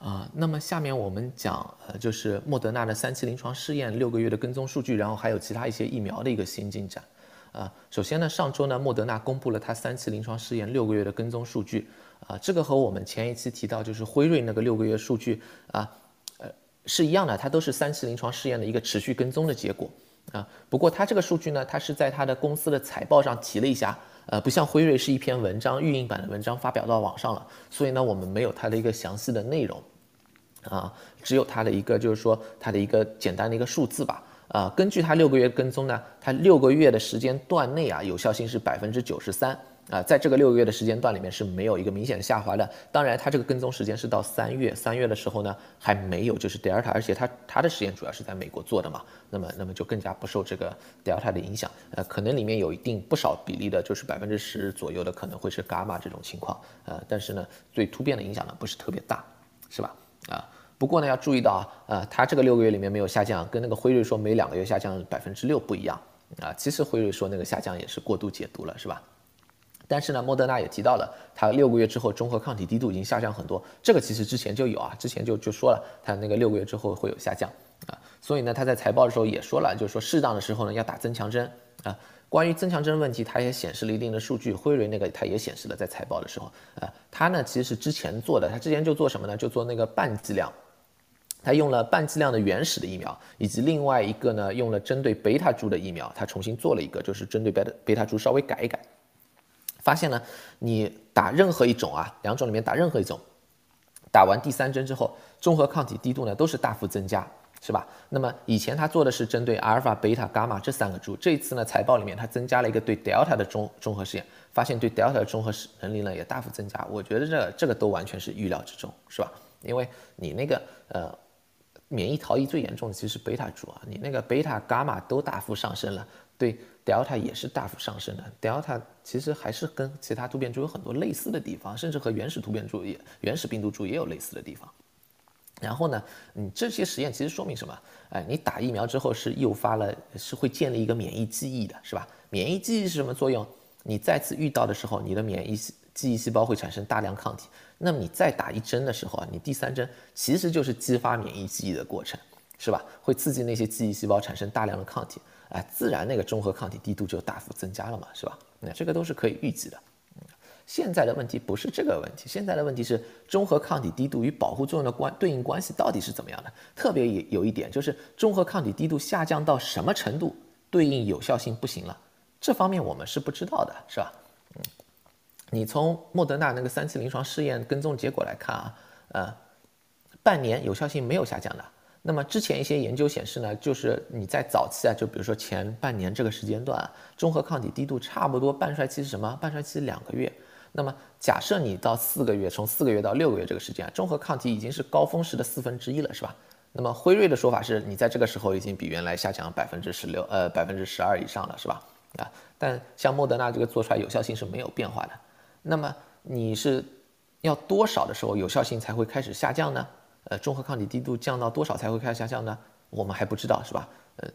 啊，那么下面我们讲，呃，就是莫德纳的三期临床试验六个月的跟踪数据，然后还有其他一些疫苗的一个新进展。啊，首先呢，上周呢，莫德纳公布了它三期临床试验六个月的跟踪数据。啊，这个和我们前一期提到就是辉瑞那个六个月数据啊，呃，是一样的，它都是三期临床试验的一个持续跟踪的结果。啊，不过它这个数据呢，它是在它的公司的财报上提了一下。呃，不像辉瑞是一篇文章预印版的文章发表到网上了，所以呢，我们没有它的一个详细的内容，啊，只有它的一个就是说它的一个简单的一个数字吧。啊，根据它六个月跟踪呢，它六个月的时间段内啊，有效性是百分之九十三。啊，在这个六个月的时间段里面是没有一个明显的下滑的。当然，它这个跟踪时间是到三月，三月的时候呢还没有就是 Delta，而且它它的实验主要是在美国做的嘛，那么那么就更加不受这个 Delta 的影响。呃，可能里面有一定不少比例的，就是百分之十左右的可能会是伽马这种情况。呃，但是呢，对突变的影响呢不是特别大，是吧？啊，不过呢要注意到啊，呃，它这个六个月里面没有下降，跟那个辉瑞说每两个月下降百分之六不一样啊。其实辉瑞说那个下降也是过度解读了，是吧？但是呢，莫德纳也提到了，它六个月之后中和抗体低度已经下降很多。这个其实之前就有啊，之前就就说了，它那个六个月之后会有下降啊。所以呢，他在财报的时候也说了，就是说适当的时候呢要打增强针啊。关于增强针问题，它也显示了一定的数据。辉瑞那个它也显示了，在财报的时候啊，它呢其实是之前做的，它之前就做什么呢？就做那个半剂量，它用了半剂量的原始的疫苗，以及另外一个呢用了针对贝塔株的疫苗，它重新做了一个，就是针对贝塔贝塔株稍微改一改。发现呢，你打任何一种啊，两种里面打任何一种，打完第三针之后，中和抗体低度呢都是大幅增加，是吧？那么以前他做的是针对阿尔法、贝塔、伽马这三个株，这一次呢财报里面他增加了一个对德尔塔的中综合试验，发现对德尔塔的综合能力呢也大幅增加。我觉得这这个都完全是预料之中，是吧？因为你那个呃免疫逃逸最严重的其实是贝塔株啊，你那个贝塔、伽马都大幅上升了，对。Delta 也是大幅上升的，Delta 其实还是跟其他突变株有很多类似的地方，甚至和原始突变株也、原始病毒株也有类似的地方。然后呢，你这些实验其实说明什么？哎，你打疫苗之后是诱发了，是会建立一个免疫记忆的，是吧？免疫记忆是什么作用？你再次遇到的时候，你的免疫记忆细胞会产生大量抗体，那么你再打一针的时候啊，你第三针其实就是激发免疫记忆的过程，是吧？会刺激那些记忆细胞产生大量的抗体。哎，自然那个中和抗体低度就大幅增加了嘛，是吧？那这个都是可以预计的。嗯，现在的问题不是这个问题，现在的问题是中和抗体低度与保护作用的关对应关系到底是怎么样的？特别有有一点就是中和抗体低度下降到什么程度，对应有效性不行了，这方面我们是不知道的，是吧？嗯，你从莫德纳那个三期临床试验跟踪结果来看啊，呃，半年有效性没有下降的。那么之前一些研究显示呢，就是你在早期啊，就比如说前半年这个时间段，啊中和抗体低度差不多半衰期是什么？半衰期两个月。那么假设你到四个月，从四个月到六个月这个时间，中和抗体已经是高峰时的四分之一了，是吧？那么辉瑞的说法是你在这个时候已经比原来下降百分之十六，呃，百分之十二以上了，是吧？啊，但像莫德纳这个做出来有效性是没有变化的。那么你是要多少的时候有效性才会开始下降呢？呃，中和抗体低度降到多少才会开始下降呢？我们还不知道，是吧？呃，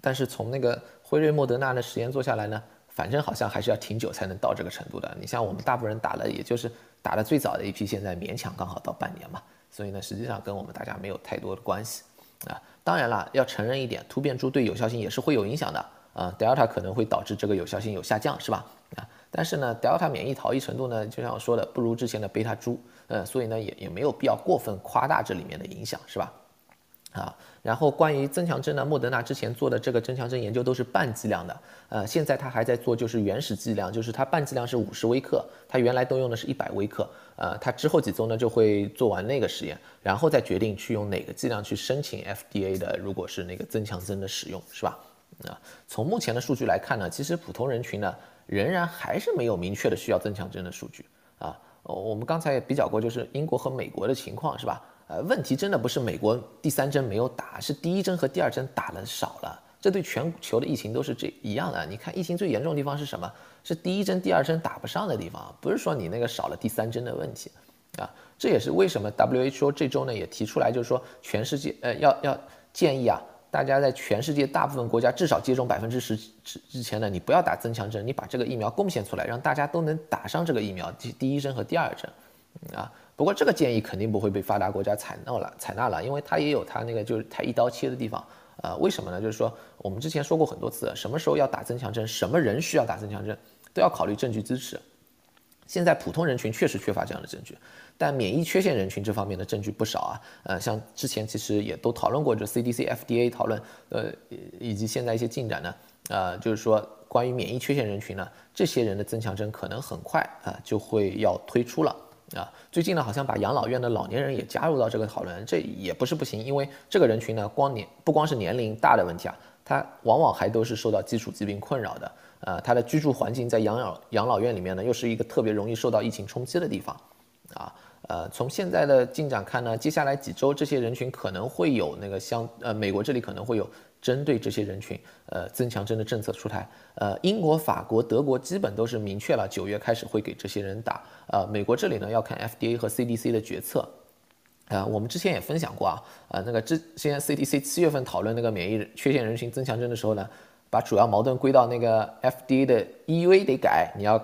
但是从那个辉瑞、莫德纳的实验做下来呢，反正好像还是要挺久才能到这个程度的。你像我们大部分人打了，也就是打的最早的一批，现在勉强刚好到半年嘛，所以呢，实际上跟我们大家没有太多的关系啊。当然了，要承认一点，突变株对有效性也是会有影响的啊。Delta 可能会导致这个有效性有下降，是吧？但是呢，Delta 免疫逃逸程度呢，就像我说的，不如之前的贝塔株，呃，所以呢，也也没有必要过分夸大这里面的影响，是吧？啊，然后关于增强针呢，莫德纳之前做的这个增强针研究都是半剂量的，呃，现在他还在做就是原始剂量，就是它半剂量是五十微克，它原来都用的是一百微克，呃，它之后几周呢就会做完那个实验，然后再决定去用哪个剂量去申请 FDA 的，如果是那个增强针的使用，是吧？啊，从目前的数据来看呢，其实普通人群呢。仍然还是没有明确的需要增强针的数据啊。我们刚才也比较过，就是英国和美国的情况是吧？呃，问题真的不是美国第三针没有打，是第一针和第二针打的少了。这对全球的疫情都是这一样的。你看疫情最严重的地方是什么？是第一针、第二针打不上的地方，不是说你那个少了第三针的问题啊。这也是为什么 WHO 这周呢也提出来，就是说全世界呃要要建议啊。大家在全世界大部分国家至少接种百分之十之之前呢，你不要打增强针，你把这个疫苗贡献出来，让大家都能打上这个疫苗，第第一针和第二针，啊，不过这个建议肯定不会被发达国家采纳了，采纳了，因为它也有它那个就是太一刀切的地方。呃，为什么呢？就是说我们之前说过很多次，什么时候要打增强针，什么人需要打增强针，都要考虑证据支持。现在普通人群确实缺乏这样的证据，但免疫缺陷人群这方面的证据不少啊。呃，像之前其实也都讨论过，这 CDC、FDA 讨论，呃，以及现在一些进展呢，呃，就是说关于免疫缺陷人群呢，这些人的增强针可能很快啊就会要推出了。啊，最近呢，好像把养老院的老年人也加入到这个讨论，这也不是不行，因为这个人群呢，光年不光是年龄大的问题啊，他往往还都是受到基础疾病困扰的，呃，他的居住环境在养老养老院里面呢，又是一个特别容易受到疫情冲击的地方，啊，呃，从现在的进展看呢，接下来几周这些人群可能会有那个相，呃，美国这里可能会有。针对这些人群，呃，增强针的政策出台，呃，英国、法国、德国基本都是明确了，九月开始会给这些人打，呃，美国这里呢要看 FDA 和 CDC 的决策，呃，我们之前也分享过啊，呃，那个之前 CDC 七月份讨论那个免疫缺陷人群增强针的时候呢，把主要矛盾归到那个 FDA 的 EUA 得改，你要，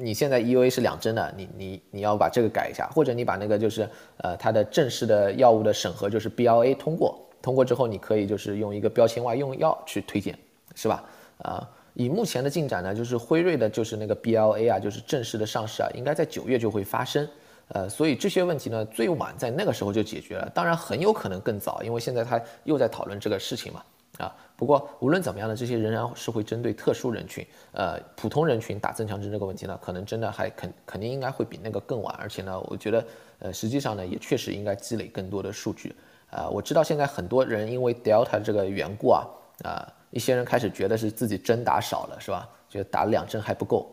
你现在 EUA 是两针的，你你你要把这个改一下，或者你把那个就是呃它的正式的药物的审核就是 BLA 通过。通过之后，你可以就是用一个标签外用药去推荐，是吧？啊，以目前的进展呢，就是辉瑞的，就是那个 BLA 啊，就是正式的上市啊，应该在九月就会发生。呃，所以这些问题呢，最晚在那个时候就解决了。当然，很有可能更早，因为现在他又在讨论这个事情嘛。啊，不过无论怎么样呢，这些仍然是会针对特殊人群，呃，普通人群打增强针这个问题呢，可能真的还肯肯定应该会比那个更晚。而且呢，我觉得，呃，实际上呢，也确实应该积累更多的数据。啊，我知道现在很多人因为 Delta 这个缘故啊，啊，一些人开始觉得是自己针打少了，是吧？觉得打两针还不够，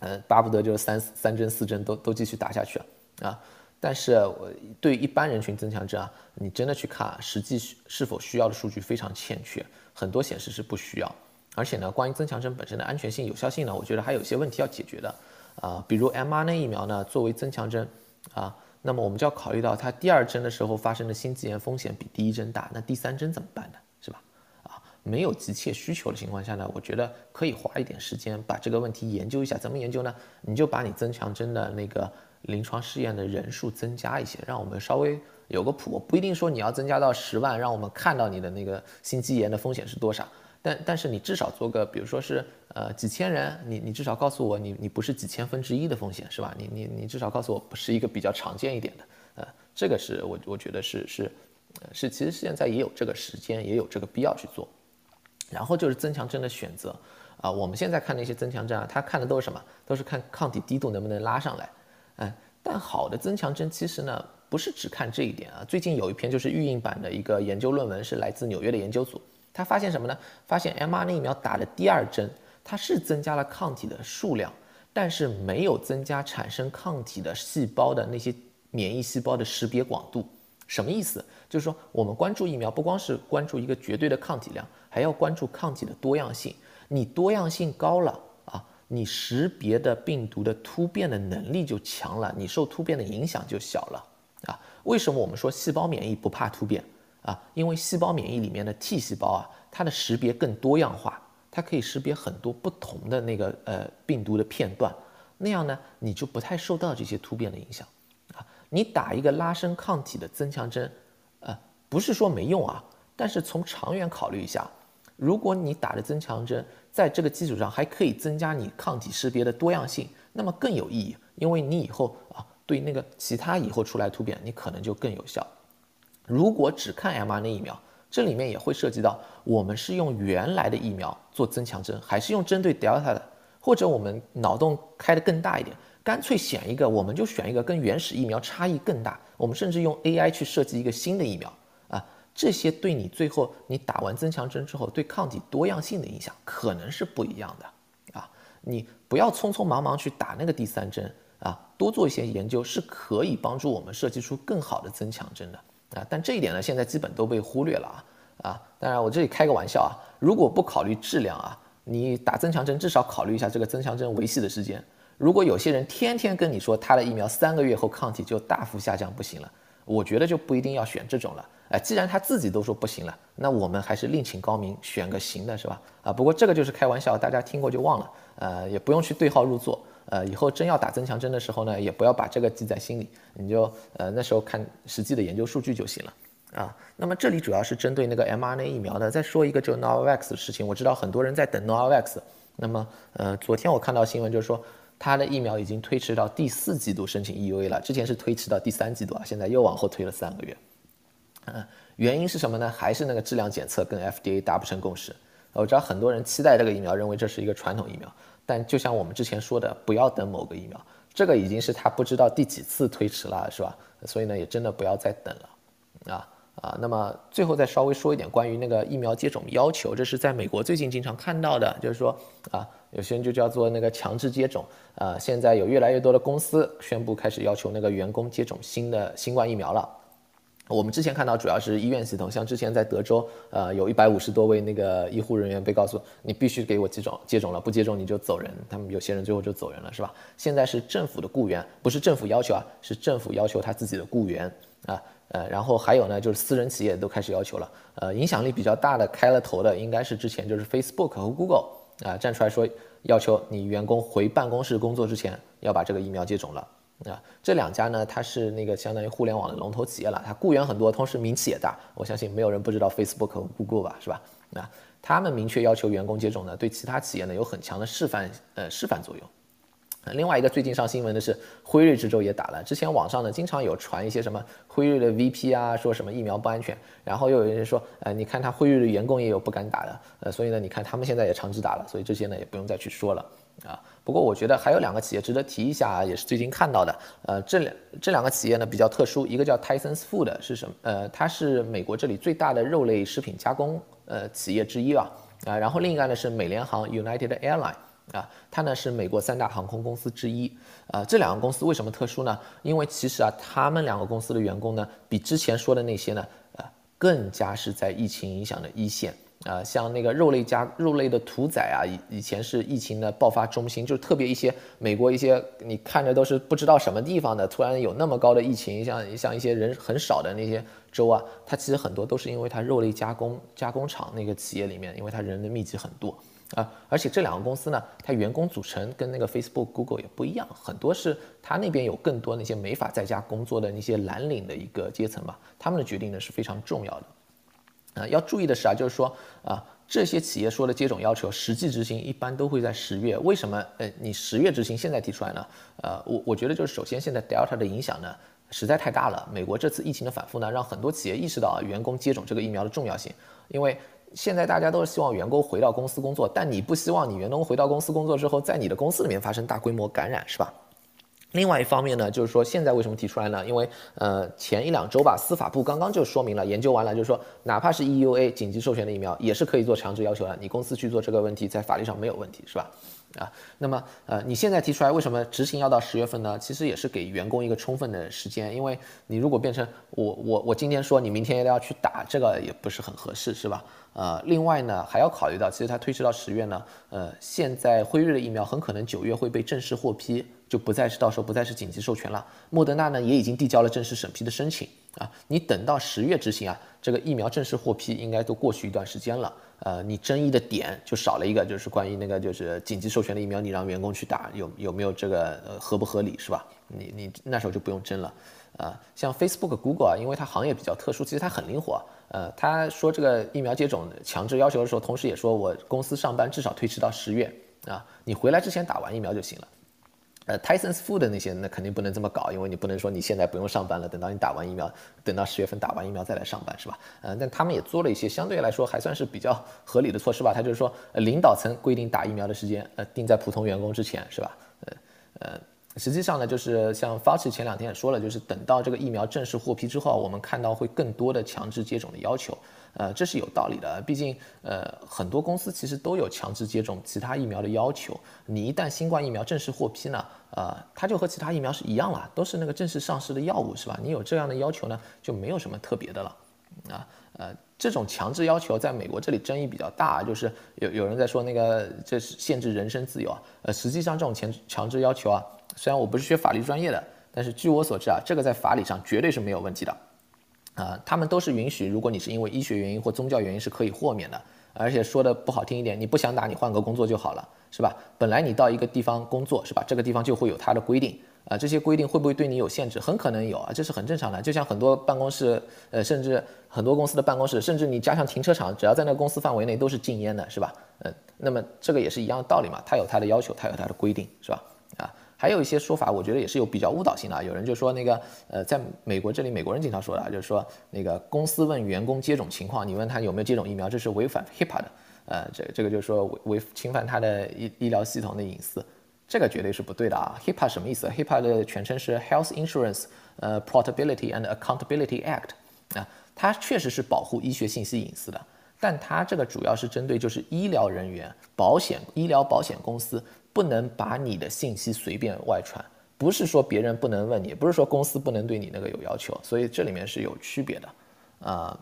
嗯，巴不得就是三三针四针都都继续打下去啊。但是我对一般人群增强针啊，你真的去看实际是否需要的数据非常欠缺，很多显示是不需要。而且呢，关于增强针本身的安全性、有效性呢，我觉得还有些问题要解决的啊，比如 mRNA 疫苗呢，作为增强针啊。那么我们就要考虑到，它第二针的时候发生的心肌炎风险比第一针大，那第三针怎么办呢？是吧？啊，没有急切需求的情况下呢，我觉得可以花一点时间把这个问题研究一下。怎么研究呢？你就把你增强针的那个临床试验的人数增加一些，让我们稍微有个谱。不一定说你要增加到十万，让我们看到你的那个心肌炎的风险是多少。但但是你至少做个，比如说是呃几千人，你你至少告诉我你你不是几千分之一的风险是吧？你你你至少告诉我不是一个比较常见一点的，呃，这个是我我觉得是是是，其实现在也有这个时间，也有这个必要去做。然后就是增强针的选择啊，我们现在看那些增强针啊，它看的都是什么？都是看抗体滴度能不能拉上来，嗯，但好的增强针其实呢不是只看这一点啊。最近有一篇就是预印版的一个研究论文，是来自纽约的研究组。他发现什么呢？发现 mRNA 疫苗打的第二针，它是增加了抗体的数量，但是没有增加产生抗体的细胞的那些免疫细胞的识别广度。什么意思？就是说，我们关注疫苗，不光是关注一个绝对的抗体量，还要关注抗体的多样性。你多样性高了，你识别的病毒的突变的能力就强了，你受突变的影响就小了啊。为什么我们说细胞免疫不怕突变？啊，因为细胞免疫里面的 T 细胞啊，它的识别更多样化，它可以识别很多不同的那个呃病毒的片段，那样呢，你就不太受到这些突变的影响。啊，你打一个拉伸抗体的增强针，呃，不是说没用啊，但是从长远考虑一下，如果你打的增强针在这个基础上还可以增加你抗体识别的多样性，那么更有意义，因为你以后啊对那个其他以后出来突变，你可能就更有效。如果只看 mRNA 疫苗，这里面也会涉及到我们是用原来的疫苗做增强针，还是用针对 Delta 的，或者我们脑洞开得更大一点，干脆选一个，我们就选一个跟原始疫苗差异更大，我们甚至用 AI 去设计一个新的疫苗，这些对你最后你打完增强针之后对抗体多样性的影响可能是不一样的啊，你不要匆匆忙忙去打那个第三针啊，多做一些研究是可以帮助我们设计出更好的增强针的。啊，但这一点呢，现在基本都被忽略了啊啊！当然，我这里开个玩笑啊，如果不考虑质量啊，你打增强针至少考虑一下这个增强针维系的时间。如果有些人天天跟你说他的疫苗三个月后抗体就大幅下降不行了，我觉得就不一定要选这种了。哎，既然他自己都说不行了，那我们还是另请高明，选个行的是吧？啊，不过这个就是开玩笑，大家听过就忘了，呃，也不用去对号入座。呃，以后真要打增强针的时候呢，也不要把这个记在心里，你就呃那时候看实际的研究数据就行了啊。那么这里主要是针对那个 mRNA 疫苗的。再说一个就 Novavax 的事情，我知道很多人在等 Novavax。那么呃，昨天我看到新闻就是说，它的疫苗已经推迟到第四季度申请 EUA 了，之前是推迟到第三季度啊，现在又往后推了三个月。嗯，原因是什么呢？还是那个质量检测跟 FDA 达不成共识。我知道很多人期待这个疫苗，认为这是一个传统疫苗。但就像我们之前说的，不要等某个疫苗，这个已经是他不知道第几次推迟了，是吧？所以呢，也真的不要再等了，啊啊。那么最后再稍微说一点关于那个疫苗接种要求，这是在美国最近经常看到的，就是说啊，有些人就叫做那个强制接种，啊，现在有越来越多的公司宣布开始要求那个员工接种新的新冠疫苗了。我们之前看到主要是医院系统，像之前在德州，呃，有一百五十多位那个医护人员被告诉你必须给我接种，接种了不接种你就走人，他们有些人最后就走人了，是吧？现在是政府的雇员，不是政府要求啊，是政府要求他自己的雇员啊，呃，然后还有呢，就是私人企业都开始要求了，呃，影响力比较大的开了头的应该是之前就是 Facebook 和 Google 啊，站出来说要求你员工回办公室工作之前要把这个疫苗接种了。啊，这两家呢，它是那个相当于互联网的龙头企业了，它雇员很多，同时名气也大。我相信没有人不知道 Facebook 和 Google 吧，是吧？那他们明确要求员工接种呢，对其他企业呢有很强的示范呃示范作用。另外一个最近上新闻的是辉瑞这周也打了，之前网上呢经常有传一些什么辉瑞的 VP 啊，说什么疫苗不安全，然后又有人说，呃，你看他辉瑞的员工也有不敢打的，呃，所以呢，你看他们现在也强制打了，所以这些呢也不用再去说了。啊，不过我觉得还有两个企业值得提一下，也是最近看到的。呃，这两这两个企业呢比较特殊，一个叫 Tyson's Food，是什么？呃，它是美国这里最大的肉类食品加工呃企业之一啊。啊，然后另一个呢是美联航 United Airline，啊，它呢是美国三大航空公司之一。啊，这两个公司为什么特殊呢？因为其实啊，他们两个公司的员工呢，比之前说的那些呢，呃，更加是在疫情影响的一线。啊，像那个肉类加肉类的屠宰啊，以以前是疫情的爆发中心，就是特别一些美国一些你看着都是不知道什么地方的，突然有那么高的疫情，像像一些人很少的那些州啊，它其实很多都是因为它肉类加工加工厂那个企业里面，因为它人的密集很多啊，而且这两个公司呢，它员工组成跟那个 Facebook、Google 也不一样，很多是它那边有更多那些没法在家工作的那些蓝领的一个阶层吧，他们的决定呢是非常重要的。啊，要注意的是啊，就是说啊，这些企业说的接种要求，实际执行一般都会在十月。为什么？呃，你十月执行，现在提出来呢？呃，我我觉得就是首先现在 Delta 的影响呢实在太大了。美国这次疫情的反复呢，让很多企业意识到啊，员工接种这个疫苗的重要性。因为现在大家都是希望员工回到公司工作，但你不希望你员工回到公司工作之后，在你的公司里面发生大规模感染，是吧？另外一方面呢，就是说现在为什么提出来呢？因为呃前一两周吧，司法部刚刚就说明了，研究完了，就是说哪怕是 EUA 紧急授权的疫苗，也是可以做强制要求的。你公司去做这个问题，在法律上没有问题，是吧？啊，那么呃你现在提出来，为什么执行要到十月份呢？其实也是给员工一个充分的时间，因为你如果变成我我我今天说你明天要去打，这个也不是很合适，是吧？呃，另外呢还要考虑到，其实它推迟到十月呢，呃现在辉瑞的疫苗很可能九月会被正式获批。就不再是到时候不再是紧急授权了。莫德纳呢也已经递交了正式审批的申请啊，你等到十月执行啊，这个疫苗正式获批应该都过去一段时间了。呃，你争议的点就少了一个，就是关于那个就是紧急授权的疫苗，你让员工去打有有没有这个呃合不合理是吧？你你那时候就不用争了。啊，像 Facebook、Google 啊，因为它行业比较特殊，其实它很灵活。呃，他说这个疫苗接种强制要求的时候，同时也说我公司上班至少推迟到十月啊，你回来之前打完疫苗就行了。呃，Tyson's Food 的那些那肯定不能这么搞，因为你不能说你现在不用上班了，等到你打完疫苗，等到十月份打完疫苗再来上班，是吧？呃，但他们也做了一些相对来说还算是比较合理的措施吧。他就是说，领导层规定打疫苗的时间，呃，定在普通员工之前，是吧？呃呃，实际上呢，就是像 Fauci 前两天也说了，就是等到这个疫苗正式获批之后，我们看到会更多的强制接种的要求。呃，这是有道理的，毕竟呃很多公司其实都有强制接种其他疫苗的要求。你一旦新冠疫苗正式获批呢，呃，它就和其他疫苗是一样了，都是那个正式上市的药物，是吧？你有这样的要求呢，就没有什么特别的了。啊，呃，这种强制要求在美国这里争议比较大，就是有有人在说那个这是限制人身自由啊。呃，实际上这种强强制要求啊，虽然我不是学法律专业的，但是据我所知啊，这个在法理上绝对是没有问题的。啊，他们都是允许，如果你是因为医学原因或宗教原因是可以豁免的。而且说的不好听一点，你不想打，你换个工作就好了，是吧？本来你到一个地方工作，是吧？这个地方就会有它的规定啊，这些规定会不会对你有限制？很可能有啊，这是很正常的。就像很多办公室，呃，甚至很多公司的办公室，甚至你加上停车场，只要在那个公司范围内都是禁烟的，是吧？嗯，那么这个也是一样的道理嘛，它有它的要求，它有它的规定，是吧？还有一些说法，我觉得也是有比较误导性的啊。有人就说那个，呃，在美国这里，美国人经常说的，就是说那个公司问员工接种情况，你问他有没有接种疫苗，这是违反 HIPAA 的，呃，这这个就是说违违侵犯他的医医疗系统的隐私，这个绝对是不对的啊。HIPAA 什么意思？HIPAA 的全称是 Health Insurance 呃 Portability and Accountability Act 啊，它确实是保护医学信息隐私的，但它这个主要是针对就是医疗人员、保险医疗保险公司。不能把你的信息随便外传，不是说别人不能问你，不是说公司不能对你那个有要求，所以这里面是有区别的，啊，